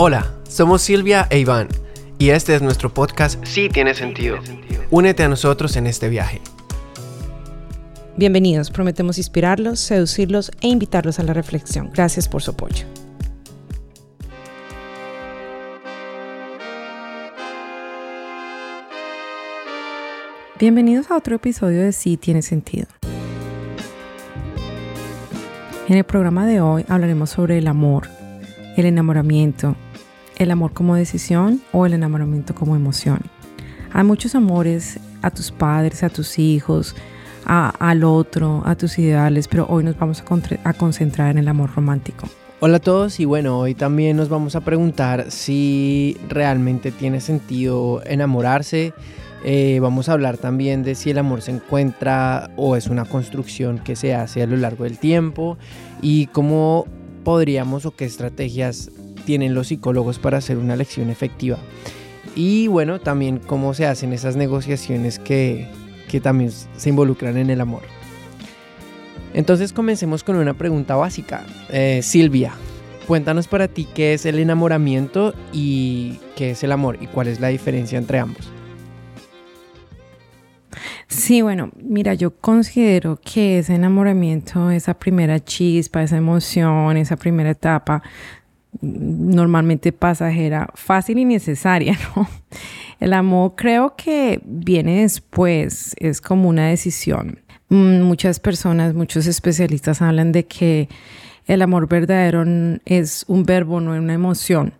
Hola, somos Silvia e Iván y este es nuestro podcast Sí tiene sentido. Únete a nosotros en este viaje. Bienvenidos, prometemos inspirarlos, seducirlos e invitarlos a la reflexión. Gracias por su apoyo. Bienvenidos a otro episodio de Sí tiene sentido. En el programa de hoy hablaremos sobre el amor, el enamoramiento, el amor como decisión o el enamoramiento como emoción. Hay muchos amores a tus padres, a tus hijos, al otro, a tus ideales, pero hoy nos vamos a, a concentrar en el amor romántico. Hola a todos y bueno, hoy también nos vamos a preguntar si realmente tiene sentido enamorarse. Eh, vamos a hablar también de si el amor se encuentra o es una construcción que se hace a lo largo del tiempo y cómo podríamos o qué estrategias tienen los psicólogos para hacer una lección efectiva. Y bueno, también cómo se hacen esas negociaciones que, que también se involucran en el amor. Entonces comencemos con una pregunta básica. Eh, Silvia, cuéntanos para ti qué es el enamoramiento y qué es el amor y cuál es la diferencia entre ambos. Sí, bueno, mira, yo considero que ese enamoramiento, esa primera chispa, esa emoción, esa primera etapa, normalmente pasajera, fácil y necesaria. El amor creo que viene después, es como una decisión. Mm, muchas personas, muchos especialistas hablan de que el amor verdadero es un verbo, no es una emoción.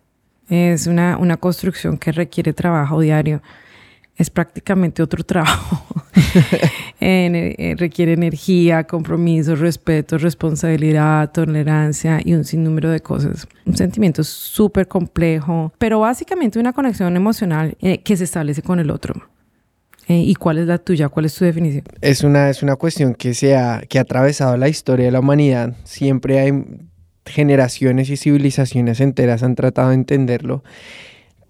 Es una, una construcción que requiere trabajo diario es prácticamente otro trabajo. Eh, requiere energía, compromiso, respeto, responsabilidad, tolerancia y un sinnúmero de cosas. Un sentimiento súper complejo, pero básicamente una conexión emocional eh, que se establece con el otro. Eh, ¿Y cuál es la tuya? ¿Cuál es tu definición? Es una, es una cuestión que, se ha, que ha atravesado la historia de la humanidad. Siempre hay generaciones y civilizaciones enteras han tratado de entenderlo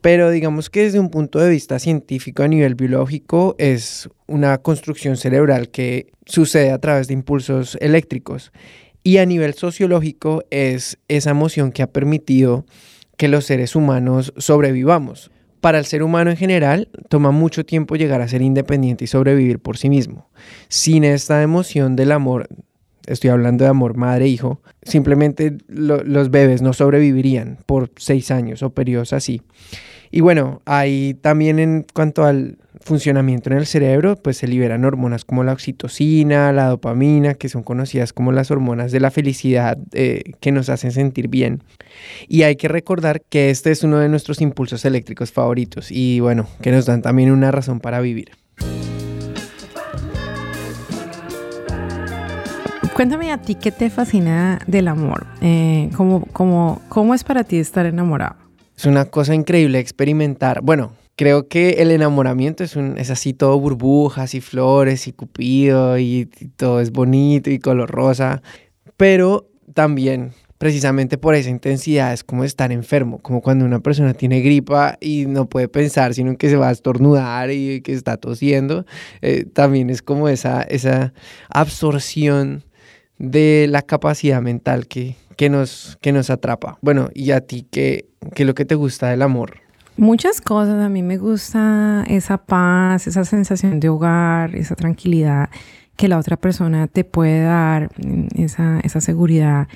pero digamos que desde un punto de vista científico a nivel biológico es una construcción cerebral que sucede a través de impulsos eléctricos. Y a nivel sociológico es esa emoción que ha permitido que los seres humanos sobrevivamos. Para el ser humano en general, toma mucho tiempo llegar a ser independiente y sobrevivir por sí mismo. Sin esta emoción del amor, estoy hablando de amor madre-hijo, simplemente los bebés no sobrevivirían por seis años o periodos así. Y bueno, ahí también en cuanto al funcionamiento en el cerebro, pues se liberan hormonas como la oxitocina, la dopamina, que son conocidas como las hormonas de la felicidad eh, que nos hacen sentir bien. Y hay que recordar que este es uno de nuestros impulsos eléctricos favoritos y bueno, que nos dan también una razón para vivir. Cuéntame a ti qué te fascina del amor. Eh, ¿cómo, cómo, ¿Cómo es para ti estar enamorado? Es una cosa increíble experimentar. Bueno, creo que el enamoramiento es, un, es así todo burbujas y flores y cupido y, y todo es bonito y color rosa, pero también precisamente por esa intensidad es como estar enfermo, como cuando una persona tiene gripa y no puede pensar, sino que se va a estornudar y que está tosiendo, eh, también es como esa, esa absorción de la capacidad mental que, que, nos, que nos atrapa. Bueno, y a ti, ¿qué, ¿qué es lo que te gusta del amor? Muchas cosas. A mí me gusta esa paz, esa sensación de hogar, esa tranquilidad que la otra persona te puede dar, esa, esa seguridad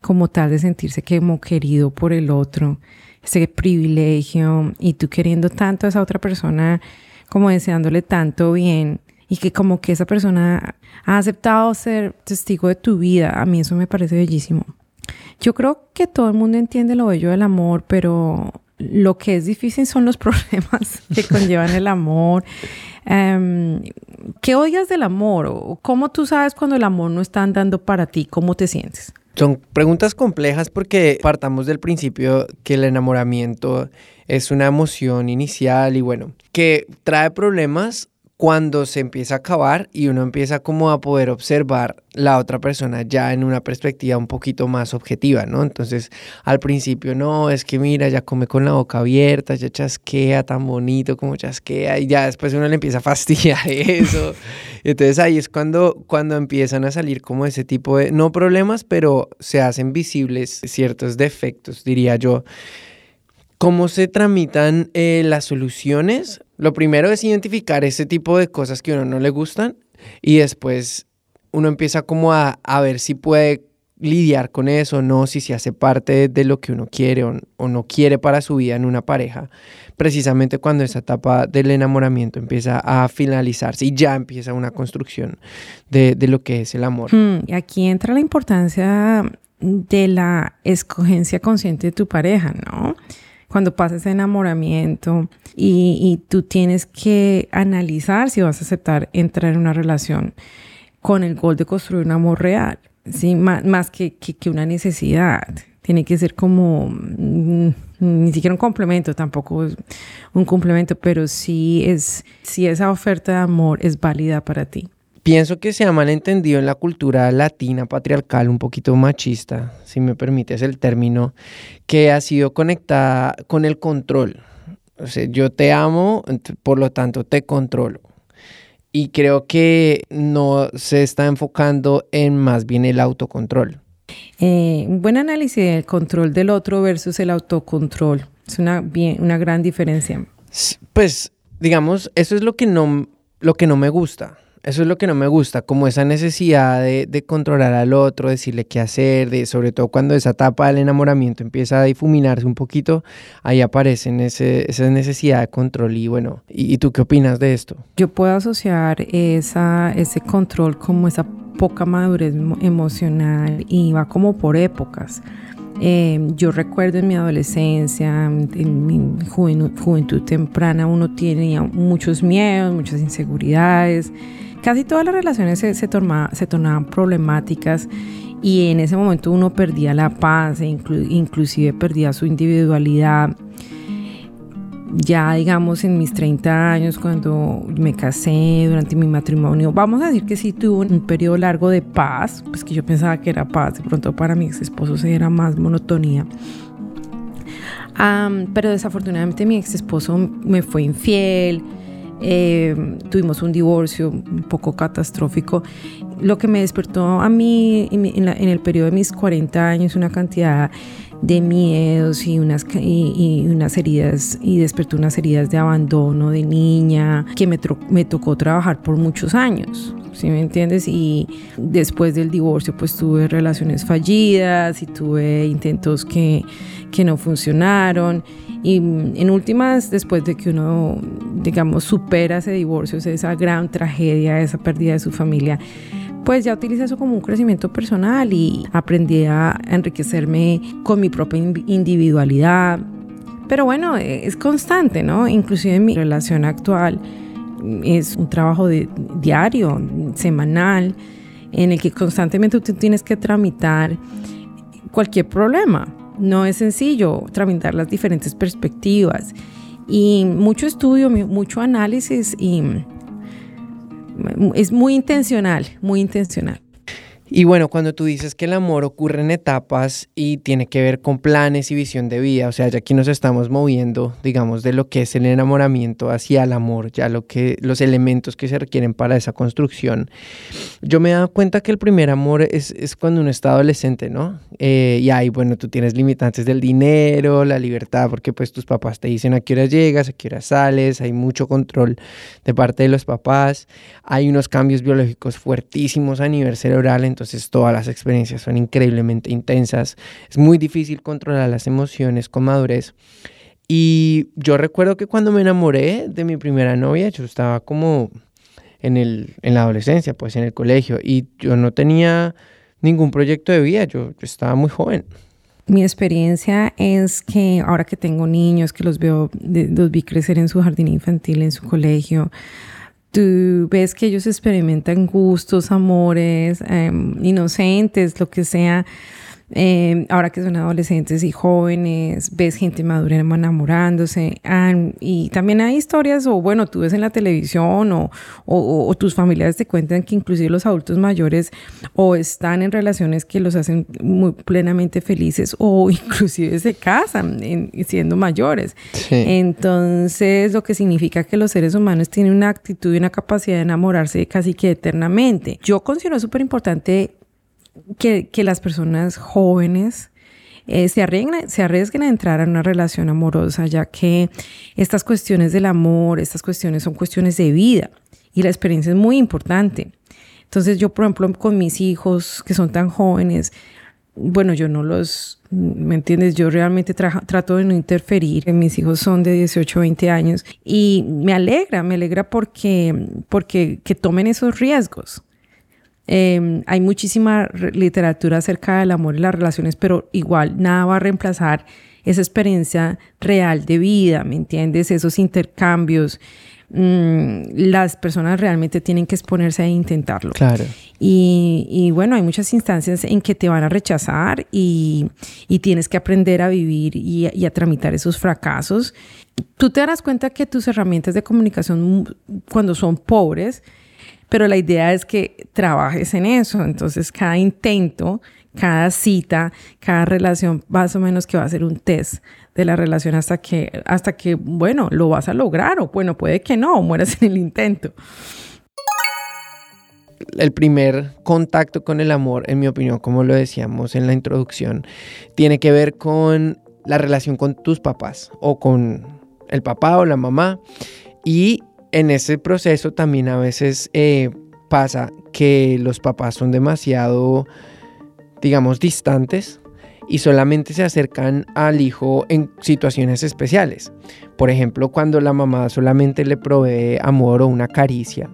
como tal de sentirse como querido por el otro, ese privilegio y tú queriendo tanto a esa otra persona, como deseándole tanto bien y que como que esa persona ha aceptado ser testigo de tu vida. A mí eso me parece bellísimo. Yo creo que todo el mundo entiende lo bello del amor, pero lo que es difícil son los problemas que conllevan el amor. Em, ¿Qué odias del amor? ¿O cómo tú sabes cuando el amor no está andando para ti? ¿Cómo te sientes? Son preguntas complejas porque partamos del principio que el enamoramiento es una emoción inicial y bueno, que trae problemas cuando se empieza a acabar y uno empieza como a poder observar la otra persona ya en una perspectiva un poquito más objetiva, ¿no? Entonces, al principio, no, es que mira, ya come con la boca abierta, ya chasquea tan bonito como chasquea y ya después uno le empieza a fastidiar eso. Entonces ahí es cuando, cuando empiezan a salir como ese tipo de, no problemas, pero se hacen visibles ciertos defectos, diría yo ¿Cómo se tramitan eh, las soluciones? Lo primero es identificar ese tipo de cosas que a uno no le gustan y después uno empieza como a, a ver si puede lidiar con eso, no, si se hace parte de lo que uno quiere o, no quiere para su vida en una pareja, precisamente cuando esa etapa del enamoramiento empieza a finalizarse y ya empieza una construcción de, lo que es el amor. Hmm, aquí entra la importancia de la escogencia consciente de tu pareja, ¿no? Cuando pasa ese enamoramiento y, y tú tienes que analizar si vas a aceptar entrar en una relación con el gol de construir un amor real ¿sí? más, que, una necesidad. Tiene que ser como, mm, ni siquiera un complemento, tampoco un complemento, pero sí es, si esa oferta de amor es válida para ti. Pienso que se ha malentendido en la cultura latina patriarcal, un poquito machista, si me permites el término, que ha sido conectada con el control. O sea, yo te amo, por lo tanto te controlo y creo que no se está enfocando en más bien el autocontrol. Eh, un buen análisis del control del otro versus el autocontrol. Es una, bien, una gran diferencia. Pues, digamos, eso es lo que no, lo que no me gusta. Eso es lo que no me gusta, como esa necesidad de, controlar al otro, decirle qué hacer, de, sobre todo cuando esa etapa del enamoramiento empieza a difuminarse un poquito, ahí aparece esa necesidad de control. Y bueno, ¿y, tú qué opinas de esto? Yo puedo asociar esa, ese control como esa poca madurez emocional y va como por épocas. Eh, yo recuerdo en mi adolescencia, en mi juventud, juventud temprana, uno tenía muchos miedos, muchas inseguridades casi todas las relaciones se, se, se tornaban problemáticas y en ese momento uno perdía la paz e inclusive perdía su individualidad. Ya digamos en mis 30 años cuando me casé durante mi matrimonio, vamos a decir que sí tuve un periodo largo de paz, pues que yo pensaba que era paz, de pronto para mi ex esposo se era más monotonía. pero desafortunadamente mi ex esposo me fue infiel, eh, tuvimos un divorcio un poco catastrófico, lo que me despertó a mí en, el periodo de mis 40 años una cantidad de miedos y unas, y, unas heridas y despertó unas heridas de abandono de niña que me, me tocó trabajar por muchos años. ¿Sí me entiendes? Y después del divorcio pues tuve relaciones fallidas y tuve intentos que, que no funcionaron y en últimas, después de que uno, digamos, supera ese divorcio, esa gran tragedia, esa pérdida de su familia, pues ya utiliza eso como un crecimiento personal y aprendí a enriquecerme con mi propia individualidad. Pero bueno, es constante, ¿no? Inclusive en mi relación actual es un trabajo diario, semanal, en el que constantemente tú tienes que tramitar cualquier problema no es sencillo tramitar las diferentes perspectivas y mucho estudio, mucho análisis y es muy intencional, muy intencional. Y bueno, cuando tú dices que el amor ocurre en etapas y tiene que ver con planes y visión de vida, o sea, ya aquí nos estamos moviendo, digamos, de lo que es el enamoramiento hacia el amor, ya lo que los elementos que se requieren para esa construcción. Yo me he dado cuenta que el primer amor es, es cuando uno está adolescente, ¿no? Eh, y ahí, bueno, tú tienes limitantes del dinero, la libertad, porque pues tus papás te dicen a qué hora llegas, a qué hora sales, hay mucho control de parte de los papás, hay unos cambios biológicos fuertísimos a nivel cerebral, entonces todas las experiencias son increíblemente intensas. Es muy difícil controlar las emociones con madurez. Y yo recuerdo que cuando me enamoré de mi primera novia, yo estaba como en, el, en la adolescencia, pues en el colegio, y yo no tenía ningún proyecto de vida, yo, estaba muy joven. Mi experiencia es que ahora que tengo niños, que los veo, los vi crecer en su jardín infantil, en su colegio, tú ves que ellos experimentan gustos, amores, em, inocentes, lo que sea, eh, ahora que son adolescentes y jóvenes, ves gente madura enamorándose. y también hay historias, o bueno, tú ves en la televisión o, o, tus familiares te cuentan que inclusive los adultos mayores o están en relaciones que los hacen muy plenamente felices o inclusive se casan siendo mayores. Entonces, lo que significa que los seres humanos tienen una actitud y una capacidad de enamorarse casi que eternamente. Yo considero súper importante que, las personas jóvenes eh, se, arriesguen, se arriesguen a entrar a una relación amorosa, ya que estas cuestiones del amor, estas cuestiones son cuestiones de vida y la experiencia es muy importante. Entonces yo, por ejemplo, con mis hijos que son tan jóvenes, bueno, yo no los, ¿me entiendes? Yo realmente trato de no interferir. Mis hijos son de 18, 20 años y me alegra, me alegra porque, porque que tomen esos riesgos. Em, hay muchísima literatura acerca del amor y las relaciones, pero igual nada va a reemplazar esa experiencia real de vida, ¿me entiendes? Esos intercambios. Mm, las personas realmente tienen que exponerse a intentarlo. Claro. Y, bueno, hay muchas instancias en que te van a rechazar y, tienes que aprender a vivir y, y, a tramitar esos fracasos. Tú te darás cuenta que tus herramientas de comunicación cuando son pobres, pero la idea es que trabajes en eso. Entonces, cada intento, cada cita, cada relación, más o menos que va a ser un test de la relación hasta que, hasta que, bueno, lo vas a lograr o bueno, puede que no, mueras en el intento. El primer contacto con el amor, en mi opinión, como lo decíamos en la introducción, tiene que ver con la relación con tus papás o con el papá o la mamá. Y en ese proceso también a veces eh, pasa que los papás son demasiado, digamos, distantes y solamente se acercan al hijo en situaciones especiales. Por ejemplo, cuando la mamá solamente le provee amor o una caricia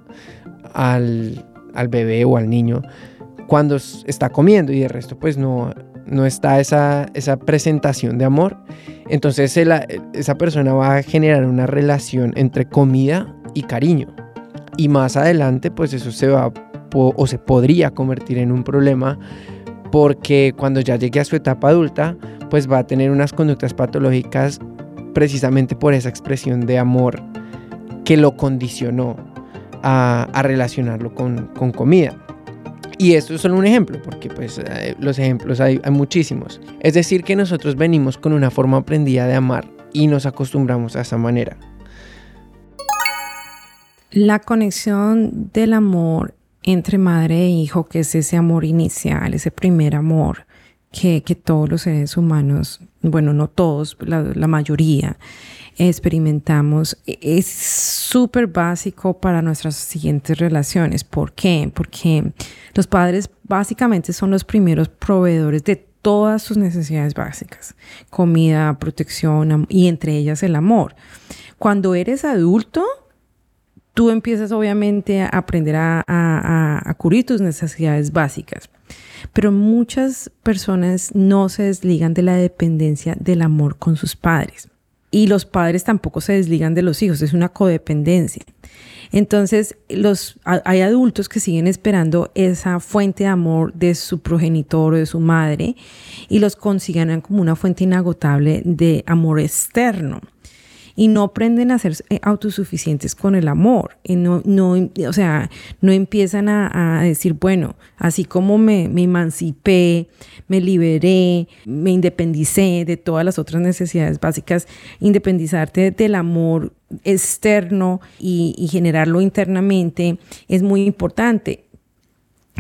al, bebé o al niño cuando está comiendo y de resto pues no, no está esa, esa presentación de amor. Entonces esa persona va a generar una relación entre comida y cariño. Y más adelante pues eso se va o se podría convertir en un problema porque cuando ya llegue a su etapa adulta, pues va a tener unas conductas patológicas precisamente por esa expresión de amor que lo condicionó a, relacionarlo con, comida. Y esto es solo un ejemplo, porque pues eh, los ejemplos hay muchísimos. Es decir, que nosotros venimos con una forma aprendida de amar y nos acostumbramos a esa manera. La conexión del amor entre madre e hijo, que es ese amor inicial, ese primer amor que, todos los seres humanos, bueno, no todos, la, mayoría, experimentamos, es súper básico para nuestras siguientes relaciones. ¿Por qué? Porque los padres básicamente son los primeros proveedores de todas sus necesidades básicas, comida, protección y entre ellas el amor. Cuando eres adulto, tú empiezas obviamente a aprender a, cubrir tus necesidades básicas. Pero muchas personas no se desligan de la dependencia del amor con sus padres. Y los padres tampoco se desligan de los hijos, es una codependencia. Entonces, hay adultos que siguen esperando esa fuente de amor de su progenitor o de su madre y los consideran como una fuente inagotable de amor externo y no aprenden a ser eh, autosuficientes con el amor. Y no, no, o sea, no empiezan a, decir, bueno, así como me, emancipé, me liberé, me independicé de todas las otras necesidades básicas, independizarte del amor externo y, generarlo internamente es muy importante.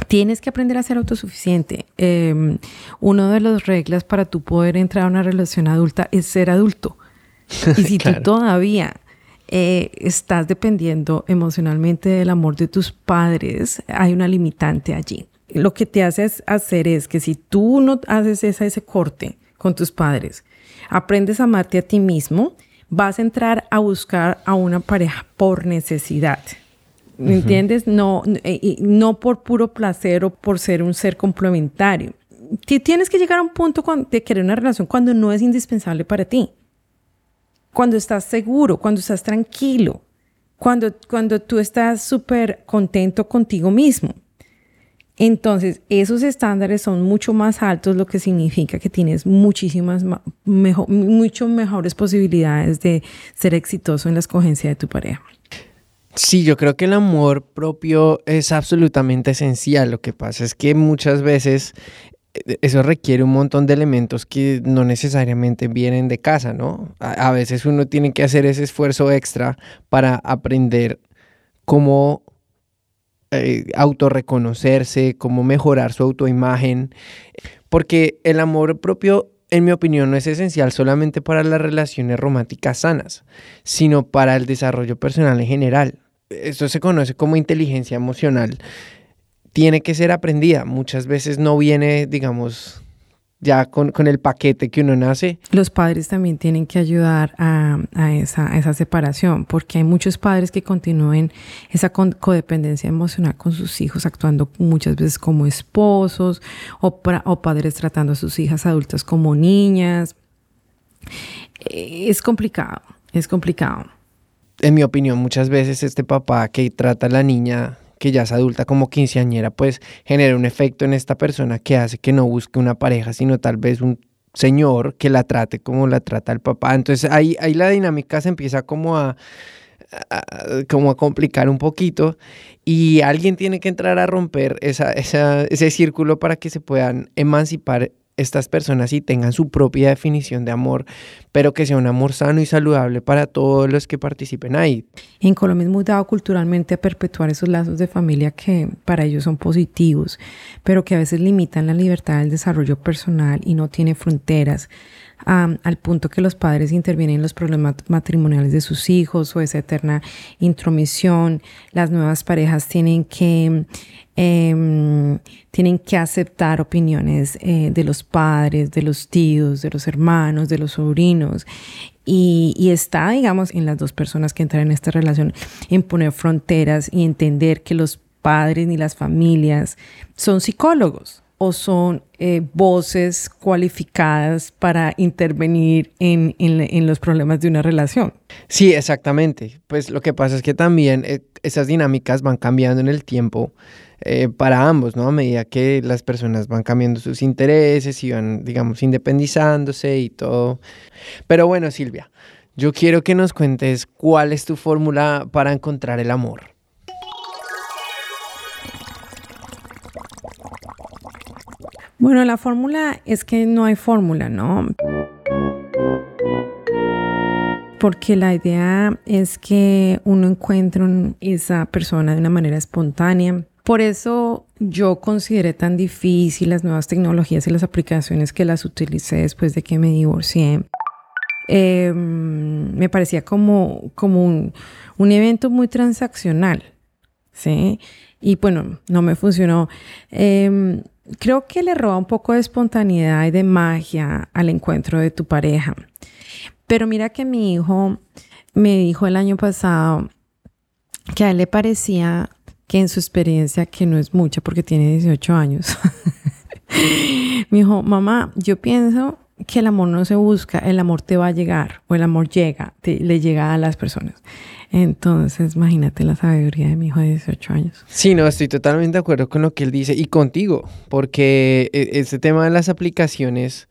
Tienes que aprender a ser autosuficiente. Eh, una de las reglas para tú poder entrar a una relación adulta es ser adulto. Y si tú todavía eh, estás dependiendo emocionalmente del amor de tus padres, hay una limitante allí. Lo que te hace hacer es que si tú no haces ese corte con tus padres, aprendes a amarte a ti mismo, vas a entrar a buscar a una pareja por necesidad. ¿Me entiendes? No, eh, no por puro placer o por ser un ser complementario. Tienes que llegar a un punto de querer una relación cuando no es indispensable para ti cuando estás seguro, cuando estás tranquilo, cuando, cuando tú estás súper contento contigo mismo. Entonces, esos estándares son mucho más altos, lo que significa que tienes muchísimas, mucho mejores posibilidades de ser exitoso en la escogencia de tu pareja. Sí, yo creo que el amor propio es absolutamente esencial. Lo que pasa es que muchas veces eso requiere un montón de elementos que no necesariamente vienen de casa, ¿no? A, veces uno tiene que hacer ese esfuerzo extra para aprender cómo eh, autorreconocerse, cómo mejorar su autoimagen, porque el amor propio en mi opinión, no es esencial solamente para las relaciones románticas sanas, sino para el desarrollo personal en general. Esto se conoce como inteligencia emocional. Tiene que ser aprendida. Muchas veces no viene, digamos, ya con, el paquete que uno nace. Los padres también tienen que ayudar a, esa, esa, separación, porque hay muchos padres que continúen esa codependencia emocional con sus hijos, actuando muchas veces como esposos o, o padres tratando a sus hijas adultas como niñas. Eh, es complicado, es complicado. En mi opinión, muchas veces este papá que trata a la niña que ya es adulta como quinceañera, pues genera un efecto en esta persona que hace que no busque una pareja, sino tal vez un señor que la trate como la trata el papá. Entonces ahí, ahí la dinámica se empieza como a, como a complicar un poquito y alguien tiene que entrar a romper esa, ese círculo para que se puedan emancipar estas personas y tengan su propia definición de amor, pero que sea un amor sano y saludable para todos los que participen ahí. En Colombia es muy dado culturalmente a perpetuar esos lazos de familia que para ellos son positivos, pero que a veces limitan la libertad del desarrollo personal y no tiene fronteras al punto que los padres intervienen en los problemas matrimoniales de sus hijos o esa eterna intromisión. Las nuevas parejas tienen que, em, tienen que aceptar opiniones eh, de los padres, de los tíos, de los hermanos, de los sobrinos. Y, y, está, digamos, en las dos personas que entran en esta relación, en poner fronteras y entender que los padres ni las familias son psicólogos o son eh, voces cualificadas para intervenir en, los problemas de una relación. Sí, exactamente. Pues lo que pasa es que también eh, esas dinámicas van cambiando en el tiempo eh, para ambos, ¿no? A medida que las personas van cambiando sus intereses y van, digamos, independizándose y todo. Pero bueno, Silvia, yo quiero que nos cuentes cuál es tu fórmula para encontrar el amor. Bueno, la fórmula es que no hay fórmula, ¿no? Porque la idea es que uno encuentre esa persona de una manera espontánea. Por eso yo consideré tan difícil las nuevas tecnologías y las aplicaciones que las utilicé después de que me divorcié. Em, me parecía como, como un, un evento muy transaccional, ¿sí? Y bueno, no me funcionó. Eh, creo que le roba un poco de espontaneidad y de magia al encuentro de tu pareja. Pero mira que mi hijo me dijo el año pasado que a él le parecía que en su experiencia, que no es mucha porque tiene 18 años, me dijo, mamá, yo pienso que el amor no se busca, el amor te va a llegar o el amor llega, le llega a las personas. Entonces, imagínate la sabiduría de mi hijo de 18 años. Sí, no, estoy totalmente de acuerdo con lo que él dice y contigo, porque este tema de las aplicaciones,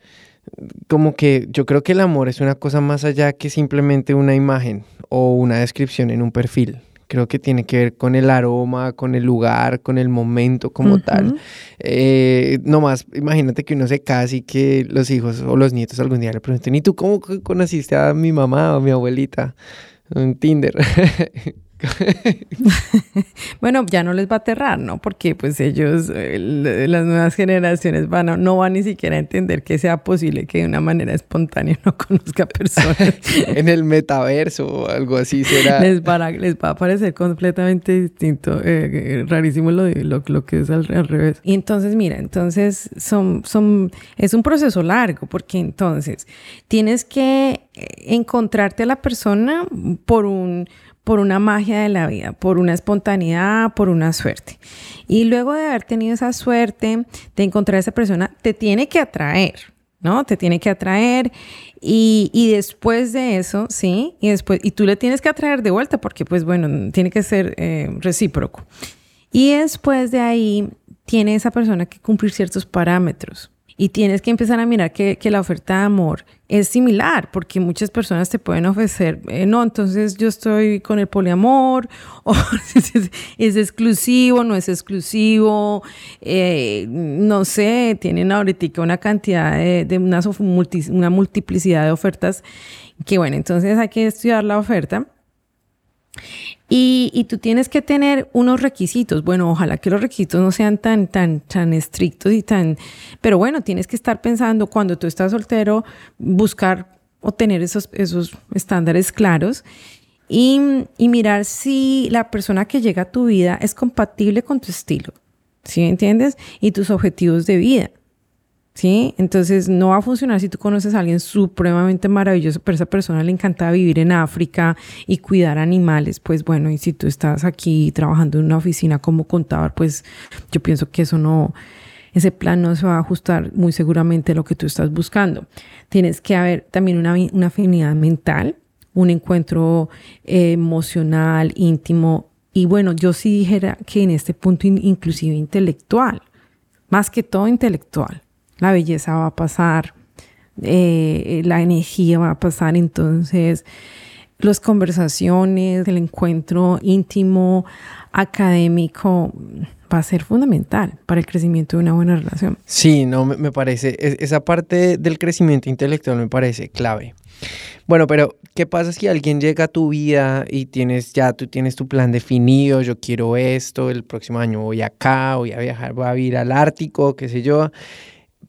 como que yo creo que el amor es una cosa más allá que simplemente una imagen o una descripción en un perfil. Creo que tiene que ver con el aroma, con el lugar, con el momento como tal. Eh, no más, imagínate que uno se case y que los hijos o los nietos algún día le pregunten, ¿y tú cómo conociste a mi mamá o a mi abuelita? En Tinder. bueno, ya no les va a aterrar, ¿no? Porque pues ellos, las nuevas generaciones van no van ni siquiera a entender que sea posible que de una manera espontánea no conozca personas. en el metaverso o algo así será. Les va, les va a parecer completamente distinto, eh, eh, rarísimo lo, lo, lo, que es al, al, revés. Y entonces, mira, entonces son, son, es un proceso largo porque entonces tienes que encontrarte a la persona por un por una magia de la vida, por una espontaneidad, por una suerte. Y luego de haber tenido esa suerte de encontrar a esa persona, te tiene que atraer, ¿no? Te tiene que atraer y, después de eso, sí, y después, y tú le tienes que atraer de vuelta porque, pues bueno, tiene que ser eh, recíproco. Y después de ahí, tiene esa persona que cumplir ciertos parámetros y tienes que empezar a mirar que, que la oferta de amor es similar, porque muchas personas te pueden ofrecer, eh, no, entonces yo estoy con el poliamor, o es, exclusivo, no es exclusivo, eh, no sé, tienen ahorita una cantidad de, de una, una multiplicidad de ofertas, que bueno, entonces hay que estudiar la oferta Y, tú tienes que tener unos requisitos. Bueno, ojalá que los requisitos no sean tan, tan, tan estrictos y tan... Pero bueno, tienes que estar pensando cuando tú estás soltero, buscar o tener esos, esos estándares claros y, y mirar si la persona que llega a tu vida es compatible con tu estilo. ¿Sí entiendes? Y tus objetivos de vida. ¿Sí? Entonces no va a funcionar si tú conoces a alguien supremamente maravilloso, pero a esa persona le encanta vivir en África y cuidar animales, pues bueno, y si tú estás aquí trabajando en una oficina como contador, pues yo pienso que eso no, ese plan no se va a ajustar muy seguramente a lo que tú estás buscando. Tienes que haber también una, afinidad mental, un encuentro eh, emocional, íntimo, y bueno, yo sí dijera que en este punto inclusive intelectual, más que todo intelectual la belleza va a pasar, eh, la energía va a pasar, entonces las conversaciones, el encuentro íntimo, académico, va a ser fundamental para el crecimiento de una buena relación. Sí, no, me, parece, esa parte del crecimiento intelectual me parece clave. Bueno, pero ¿qué pasa si alguien llega a tu vida y tienes ya, tú tienes tu plan definido, yo quiero esto, el próximo año voy acá, voy a viajar, voy a ir al Ártico, qué sé yo,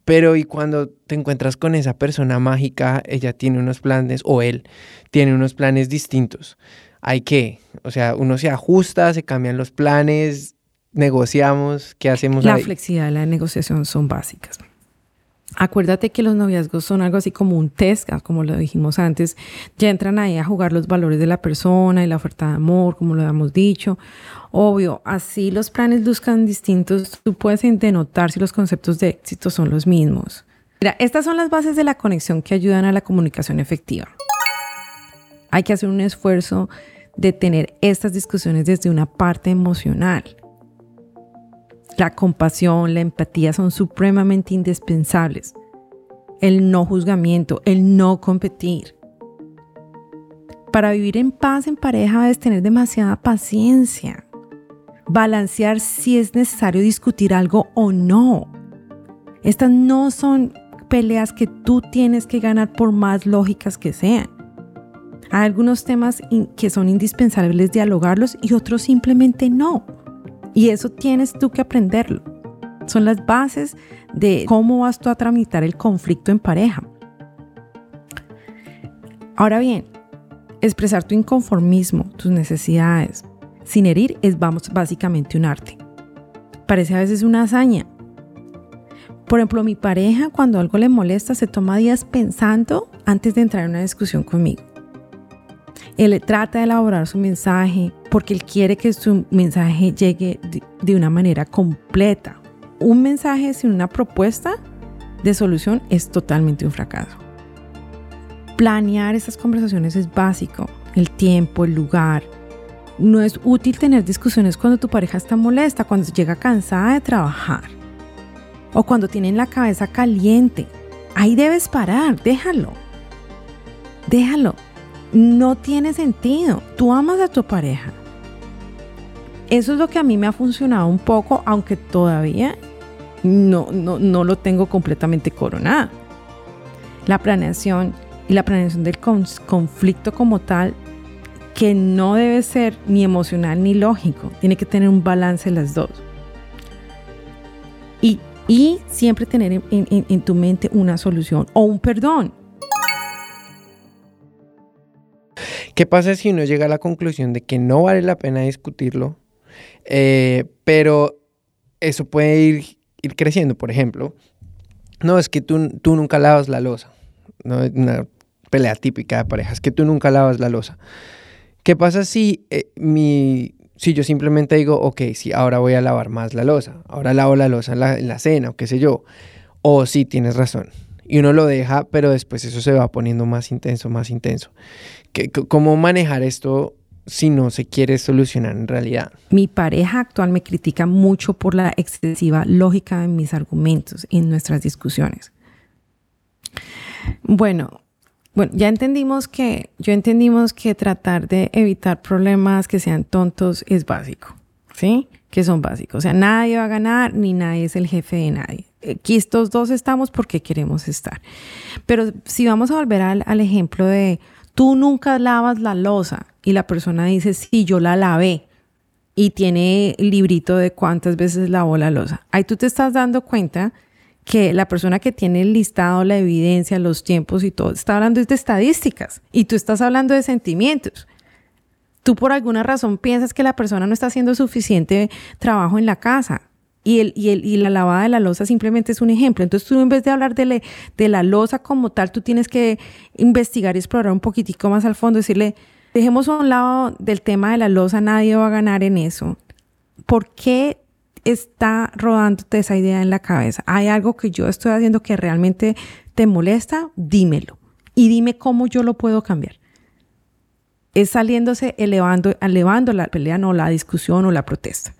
pero y cuando te encuentras con esa persona mágica, ella tiene unos planes o él tiene unos planes distintos. Hay que, o sea, uno se ajusta, se cambian los planes, negociamos, ¿qué hacemos? La flexibilidad y la negociación son básicas. Acuérdate que los noviazgos son algo así como un test, ah, como lo dijimos antes. Ya entran ahí a jugar los valores de la persona y la oferta de amor, como lo habíamos dicho. Obvio, así los planes luzcan distintos, tú puedes denotar si los conceptos de éxito son los mismos. Mira, estas son las bases de la conexión que ayudan a la comunicación efectiva. Hay que hacer un esfuerzo de tener estas discusiones desde una parte emocional. La compasión, la empatía son supremamente indispensables. El no juzgamiento, el no competir. Para vivir en paz en pareja debes tener demasiada paciencia. Balancear si es necesario discutir algo o no. Estas no son peleas que tú tienes que ganar por más lógicas que sean. Hay algunos temas que son indispensables dialogarlos y otros simplemente no. Y eso tienes tú que aprenderlo. Son las bases de cómo vas tú a tramitar el conflicto en pareja. Ahora bien, expresar tu inconformismo, tus necesidades, sin herir es vamos, básicamente un arte. Parece a veces una hazaña. Por ejemplo, mi pareja cuando algo le molesta se toma días pensando antes de entrar en una discusión conmigo. Él trata de elaborar su mensaje porque él quiere que su mensaje llegue de una manera completa. Un mensaje sin una propuesta de solución es totalmente un fracaso. Planear esas conversaciones es básico. El tiempo, el lugar. No es útil tener discusiones cuando tu pareja está molesta, cuando llega cansada de trabajar o cuando tienen la cabeza caliente. Ahí debes parar, déjalo. Déjalo no tiene sentido. Tú amas a tu pareja. Eso es lo que a mí me ha funcionado un poco, aunque todavía no, no, lo tengo completamente coronado. La planeación y la planeación del conflicto como tal, que no debe ser ni emocional ni lógico, tiene que tener un balance las dos. Y, siempre tener en tu mente una solución o un perdón. ¿Qué pasa si uno llega a la conclusión de que no vale la pena discutirlo, eh, pero eso puede ir, creciendo? Por ejemplo, no, es que tú, tú nunca lavas la losa. ¿no? Una pelea típica de parejas, que tú nunca lavas la losa. ¿Qué pasa si, eh, mi, si yo simplemente digo, ok, sí, ahora voy a lavar más la losa, ahora lavo la losa en la, en la cena o qué sé yo? O sí, tienes razón. Y uno lo deja, pero después eso se va poniendo más intenso, más intenso. ¿Cómo manejar esto si no se quiere solucionar en realidad? Mi pareja actual me critica mucho por la excesiva lógica de mis argumentos en nuestras discusiones. Bueno, bueno, ya entendimos que, yo entendimos que tratar de evitar problemas que sean tontos es básico, ¿sí? Que son básicos. O sea, nadie va a ganar ni nadie es el jefe de nadie. Aquí estos dos estamos porque queremos estar. Pero si vamos a volver al ejemplo de tú nunca lavas la losa y la persona dice, sí, yo la lavé y tiene librito de cuántas veces lavó la losa. Ahí tú te estás dando cuenta que la persona que tiene el listado, la evidencia, los tiempos y todo, está hablando de estadísticas y tú estás hablando de sentimientos. Tú por alguna razón piensas que la persona no está haciendo suficiente trabajo en la casa y, el, y, el, y la lavada de la losa simplemente es un ejemplo. Entonces tú en vez de hablar de, de la losa como tal, tú tienes que investigar y explorar un poquitico más al fondo, decirle, dejemos a un lado del tema de la losa, nadie va a ganar en eso. ¿Por qué está rodándote esa idea en la cabeza? ¿Hay algo que yo estoy haciendo que realmente te molesta? Dímelo. Y dime cómo yo lo puedo cambiar. Es saliéndose, elevando, elevando la pelea, no la discusión o la protesta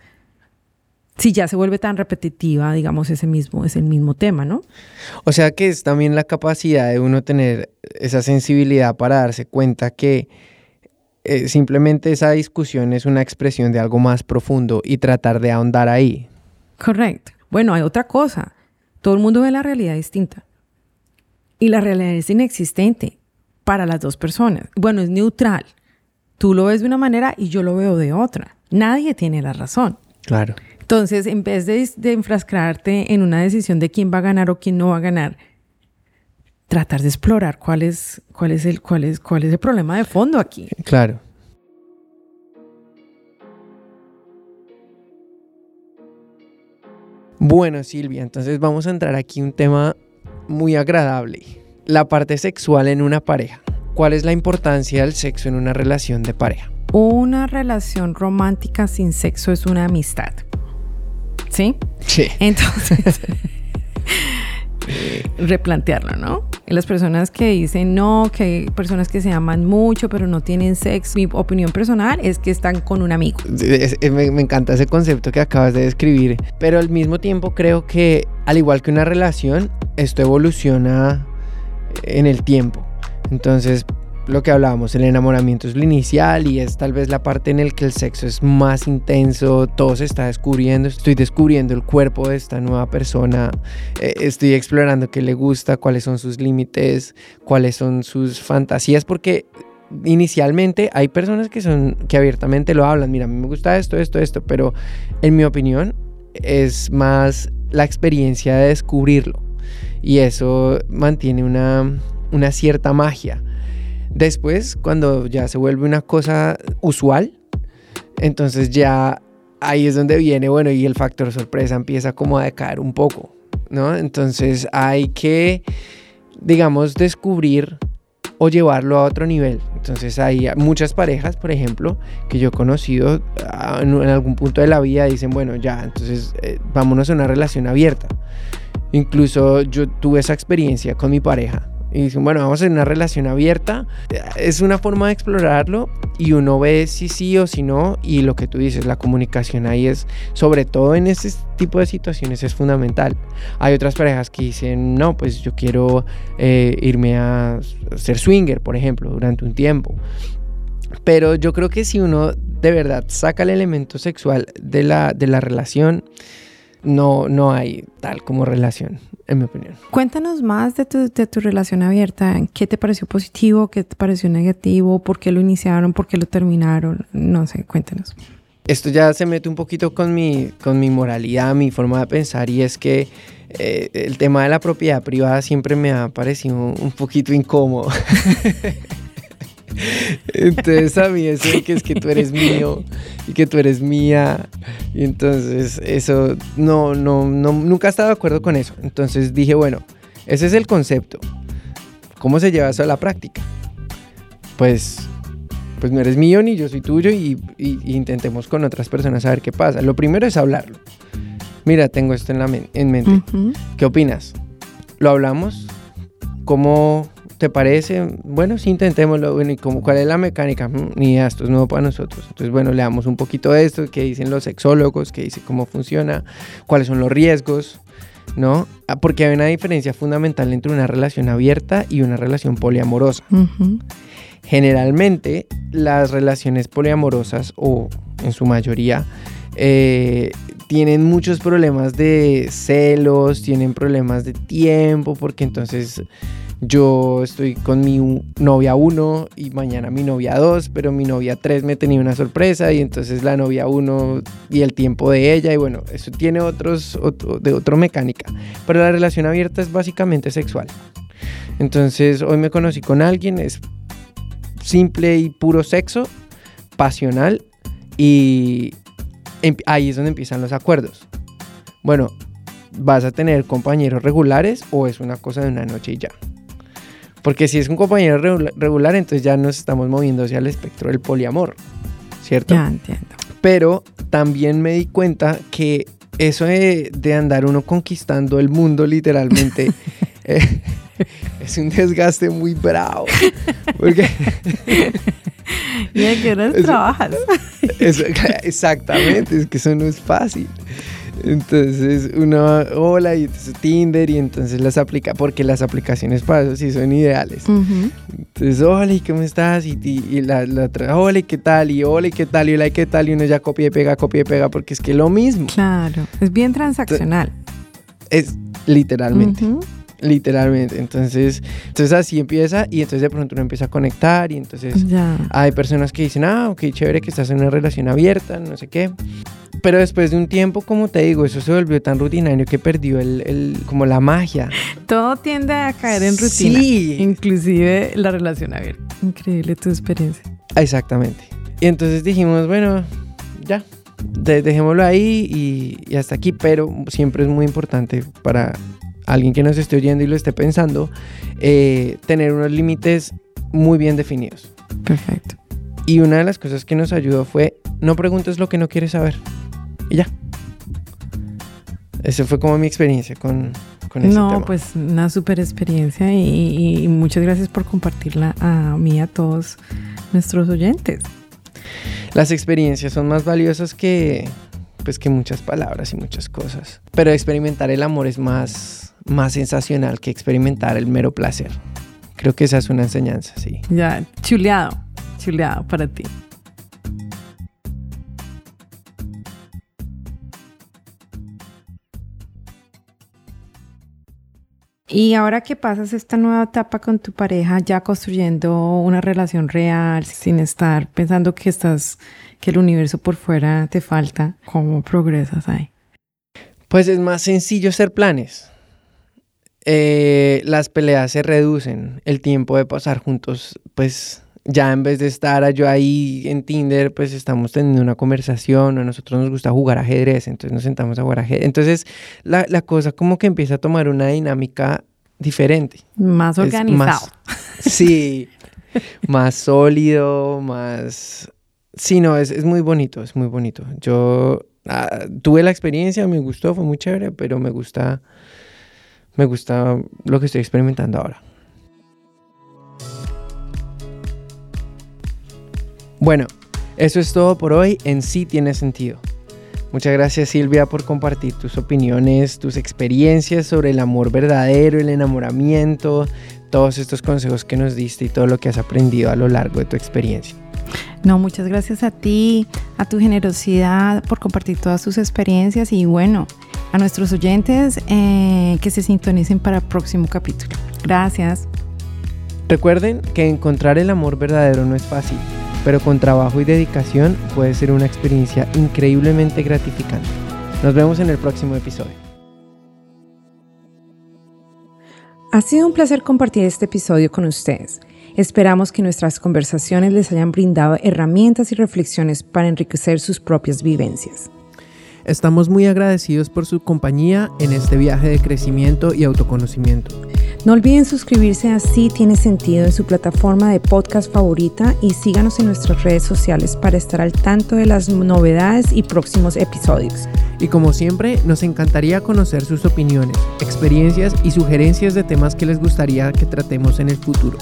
si ya se vuelve tan repetitiva, digamos, ese mismo, es el mismo tema, ¿no? O sea que es también la capacidad de uno tener esa sensibilidad para darse cuenta que eh, simplemente esa discusión es una expresión de algo más profundo y tratar de ahondar ahí. Correcto. Bueno, hay otra cosa. Todo el mundo ve la realidad distinta. Y la realidad es inexistente para las dos personas. Bueno, es neutral. Tú lo ves de una manera y yo lo veo de otra. Nadie tiene la razón. Claro. Entonces, en vez de, de enfrascarte en una decisión de quién va a ganar o quién no va a ganar, tratar de explorar cuál es, cuál es, el, cuál es, cuál es el problema de fondo aquí. Claro. Bueno, Silvia, entonces vamos a entrar aquí un tema muy agradable. La parte sexual en una pareja. ¿Cuál es la importancia del sexo en una relación de pareja? Una relación romántica sin sexo es una amistad. ¿Sí? Sí. Entonces, replantearlo, ¿no? Las personas que dicen no, que hay personas que se aman mucho pero no tienen sexo, mi opinión personal es que están con un amigo. me, me encanta ese concepto que acabas de describir, pero al mismo tiempo creo que al igual que una relación, esto evoluciona en el tiempo. Entonces, lo que hablábamos, el enamoramiento es lo inicial y es tal vez la parte en el que el sexo es más intenso, todo se está descubriendo, estoy descubriendo el cuerpo de esta nueva persona, eh, estoy explorando qué le gusta, cuáles son sus límites, cuáles son sus fantasías, porque inicialmente hay personas que son que abiertamente lo hablan, mira, a mí me gusta esto, esto, esto, pero en mi opinión es más la experiencia de descubrirlo y eso mantiene una, una cierta magia Después, cuando ya se vuelve una cosa usual, entonces ya ahí es donde viene, bueno, y el factor sorpresa empieza como a decaer un poco, ¿no? Entonces hay que, digamos, descubrir o llevarlo a otro nivel. Entonces hay muchas parejas, por ejemplo, que yo he conocido ah, en, algún punto de la vida dicen, bueno, ya, entonces eh, vámonos a una relación abierta. Incluso yo tuve esa experiencia con mi pareja y dicen, bueno, vamos a una relación abierta. Es una forma de explorarlo y uno ve si sí o si no. Y lo que tú dices, la comunicación ahí es, sobre todo en este tipo de situaciones, es fundamental. Hay otras parejas que dicen, no, pues yo quiero eh, irme a ser swinger, por ejemplo, durante un tiempo. Pero yo creo que si uno de verdad saca el elemento sexual de la, de la relación, no, no hay tal como relación, en mi opinión. Cuéntanos más de tu, de tu relación abierta. ¿Qué te pareció positivo? ¿Qué te pareció negativo? ¿Por qué lo iniciaron? ¿Por qué lo terminaron? No sé, cuéntanos. Esto ya se mete un poquito con mi, con mi moralidad, mi forma de pensar, y es que eh, el tema de la propiedad privada siempre me ha parecido un poquito incómodo. Entonces a mí eso de que es que tú eres mío y que tú eres mía. Y entonces eso, no, no, no, nunca he estado de acuerdo con eso. Entonces dije, bueno, ese es el concepto. ¿Cómo se lleva eso a la práctica? Pues, pues no eres mío ni yo soy tuyo y, intentemos con otras personas a ver qué pasa. Lo primero es hablarlo. Mira, tengo esto en, la en mente. ¿Qué opinas? ¿Lo hablamos? ¿Cómo, ¿te parece? Bueno, sí, intentémoslo. Bueno, ¿y cómo, cuál es la mecánica? Mm, ni idea, esto es nuevo para nosotros. Entonces, bueno, leamos un poquito de esto, qué dicen los sexólogos, qué dice cómo funciona, cuáles son los riesgos, ¿no? Ah, porque hay una diferencia fundamental entre una relación abierta y una relación poliamorosa. Generalmente, las relaciones poliamorosas, o en su mayoría, eh, tienen muchos problemas de celos, tienen problemas de tiempo, porque entonces yo estoy con mi novia 1 y mañana mi novia 2, pero mi novia 3 me tenía una sorpresa y entonces la novia 1 y el tiempo de ella y bueno, eso tiene otros, de otra mecánica. Pero la relación abierta es básicamente sexual. Entonces hoy me conocí con alguien, es simple y puro sexo, pasional y ahí es donde empiezan los acuerdos. Bueno, ¿vas a tener compañeros regulares o es una cosa de una noche y ya? Porque si es un compañero regular, entonces ya nos estamos moviendo hacia el espectro del poliamor, ¿cierto? Ya entiendo. Pero también me di cuenta que eso de, andar uno conquistando el mundo literalmente eh, es un desgaste muy bravo. Porque ¿Y a qué horas trabajas? exactamente, es que eso no es fácil. Entonces uno, hola, y entonces Tinder, y entonces las aplica, porque las aplicaciones para eso sí son ideales. Entonces, hola, ¿y cómo estás? Y, y, la, la hola, ¿y qué tal? Y hola, ¿y qué tal? Y hola, ¿y qué tal? Y uno ya copia y pega, copia y pega, porque es que es lo mismo. Claro, es bien transaccional. Es literalmente. Literalmente. Entonces, entonces así empieza y entonces de pronto uno empieza a conectar y entonces hay personas que dicen, ah, ok, chévere que estás en una relación abierta, no sé qué. Pero después de un tiempo, como te digo, eso se volvió tan rutinario que perdió el, el como la magia. Todo tiende a caer en rutina. Sí. Inclusive la relación abierta. Increíble tu experiencia. Exactamente. Y entonces dijimos, bueno, ya, dejémoslo ahí y, y, hasta aquí, pero siempre es muy importante para alguien que nos esté oyendo y lo esté pensando, eh, tener unos límites muy bien definidos. Perfecto. Y una de las cosas que nos ayudó fue, no preguntes lo que no quieres saber. Y ya. Esa fue como mi experiencia con, con ese no, pues una super experiencia y, y, muchas gracias por compartirla a mí y a todos nuestros oyentes. Las experiencias son más valiosas que, pues, que muchas palabras y muchas cosas. Pero experimentar el amor es más, más sensacional que experimentar el mero placer. Creo que esa es una enseñanza, sí. Ya, chuleado, chuleado para ti. Y ahora que pasas esta nueva etapa con tu pareja, ya construyendo una relación real, sin estar pensando que estás, que el universo por fuera te falta, ¿cómo progresas ahí? Pues es más sencillo hacer planes. Eh, las peleas se reducen, el tiempo de pasar juntos, pues ya en vez de estar yo ahí en Tinder, pues estamos teniendo una conversación, a nosotros nos gusta jugar ajedrez, entonces nos sentamos a jugar ajedrez. Entonces la, cosa como que empieza a tomar una dinámica diferente. Más organizado. sí, más sólido, más... Sí, no, es, es, muy bonito, es muy bonito. Yo ah, tuve la experiencia, me gustó, fue muy chévere, pero me gusta me gusta lo que estoy experimentando ahora. Bueno, eso es todo por hoy. En sí tiene sentido. Muchas gracias Silvia por compartir tus opiniones, tus experiencias sobre el amor verdadero, el enamoramiento, todos estos consejos que nos diste y todo lo que has aprendido a lo largo de tu experiencia. No, muchas gracias a ti, a tu generosidad por compartir todas tus experiencias y bueno, a nuestros oyentes eh, que se sintonicen para el próximo capítulo. Gracias. Recuerden que encontrar el amor verdadero no es fácil, pero con trabajo y dedicación puede ser una experiencia increíblemente gratificante. Nos vemos en el próximo episodio. Ha sido un placer compartir este episodio con ustedes. Esperamos que nuestras conversaciones les hayan brindado herramientas y reflexiones para enriquecer sus propias vivencias. Estamos muy agradecidos por su compañía en este viaje de crecimiento y autoconocimiento. No olviden suscribirse a Sí Tiene Sentido en su plataforma de podcast favorita y síganos en nuestras redes sociales para estar al tanto de las novedades y próximos episodios. Y como siempre, nos encantaría conocer sus opiniones, experiencias y sugerencias de temas que les gustaría que tratemos en el futuro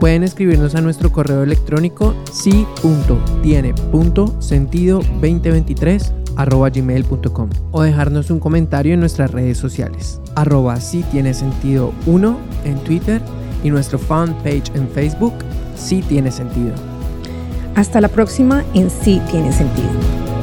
pueden escribirnos a nuestro correo electrónico si.tiene.sentido2023 gmail.com o dejarnos un comentario en nuestras redes sociales arroba si tiene sentido 1 en Twitter y nuestro fanpage en Facebook si tiene sentido. Hasta la próxima en Si tiene sentido.